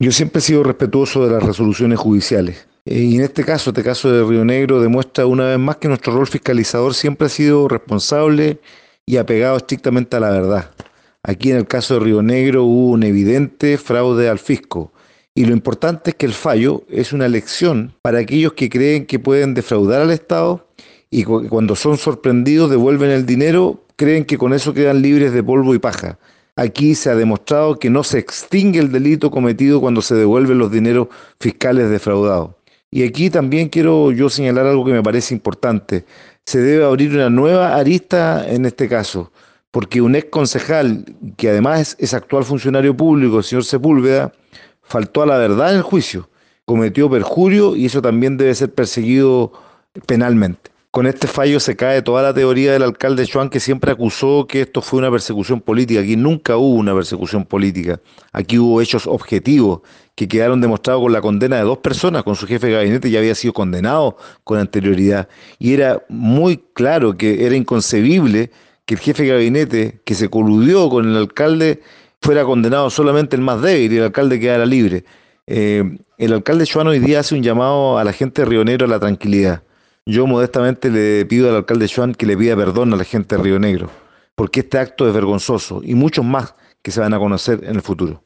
Yo siempre he sido respetuoso de las resoluciones judiciales. Eh, Y en este caso, este caso de Río Negro demuestra una vez más que nuestro rol fiscalizador siempre ha sido responsable y apegado estrictamente a la verdad. Aquí en el caso de Río Negro hubo un evidente fraude al fisco. Y lo importante es que el fallo es una lección para aquellos que creen que pueden defraudar al Estado y cu- cuando son sorprendidos devuelven el dinero, creen que con eso quedan libres de polvo y paja. Aquí se ha demostrado que no se extingue el delito cometido cuando se devuelven los dineros fiscales defraudados. Y aquí también quiero yo señalar algo que me parece importante. Se debe abrir una nueva arista en este caso, porque un ex concejal, que además es, actual funcionario público, el señor Sepúlveda, faltó a la verdad en el juicio, cometió perjurio y eso también debe ser perseguido penalmente. Con este fallo se cae toda la teoría del alcalde Schwan que siempre acusó que esto fue una persecución política. Aquí nunca hubo una persecución política. Aquí hubo hechos objetivos que quedaron demostrados con la condena de dos personas, con su jefe de gabinete ya había sido condenado con anterioridad. Y era muy claro que era inconcebible que el jefe de gabinete que se coludió con el alcalde fuera condenado solamente el más débil y el alcalde quedara libre. Eh, el alcalde Schwan hoy día hace un llamado a la gente de Río Negro a la tranquilidad. Yo modestamente le pido al alcalde Schwan que le pida perdón a la gente de Río Negro, porque este acto es vergonzoso y muchos más que se van a conocer en el futuro.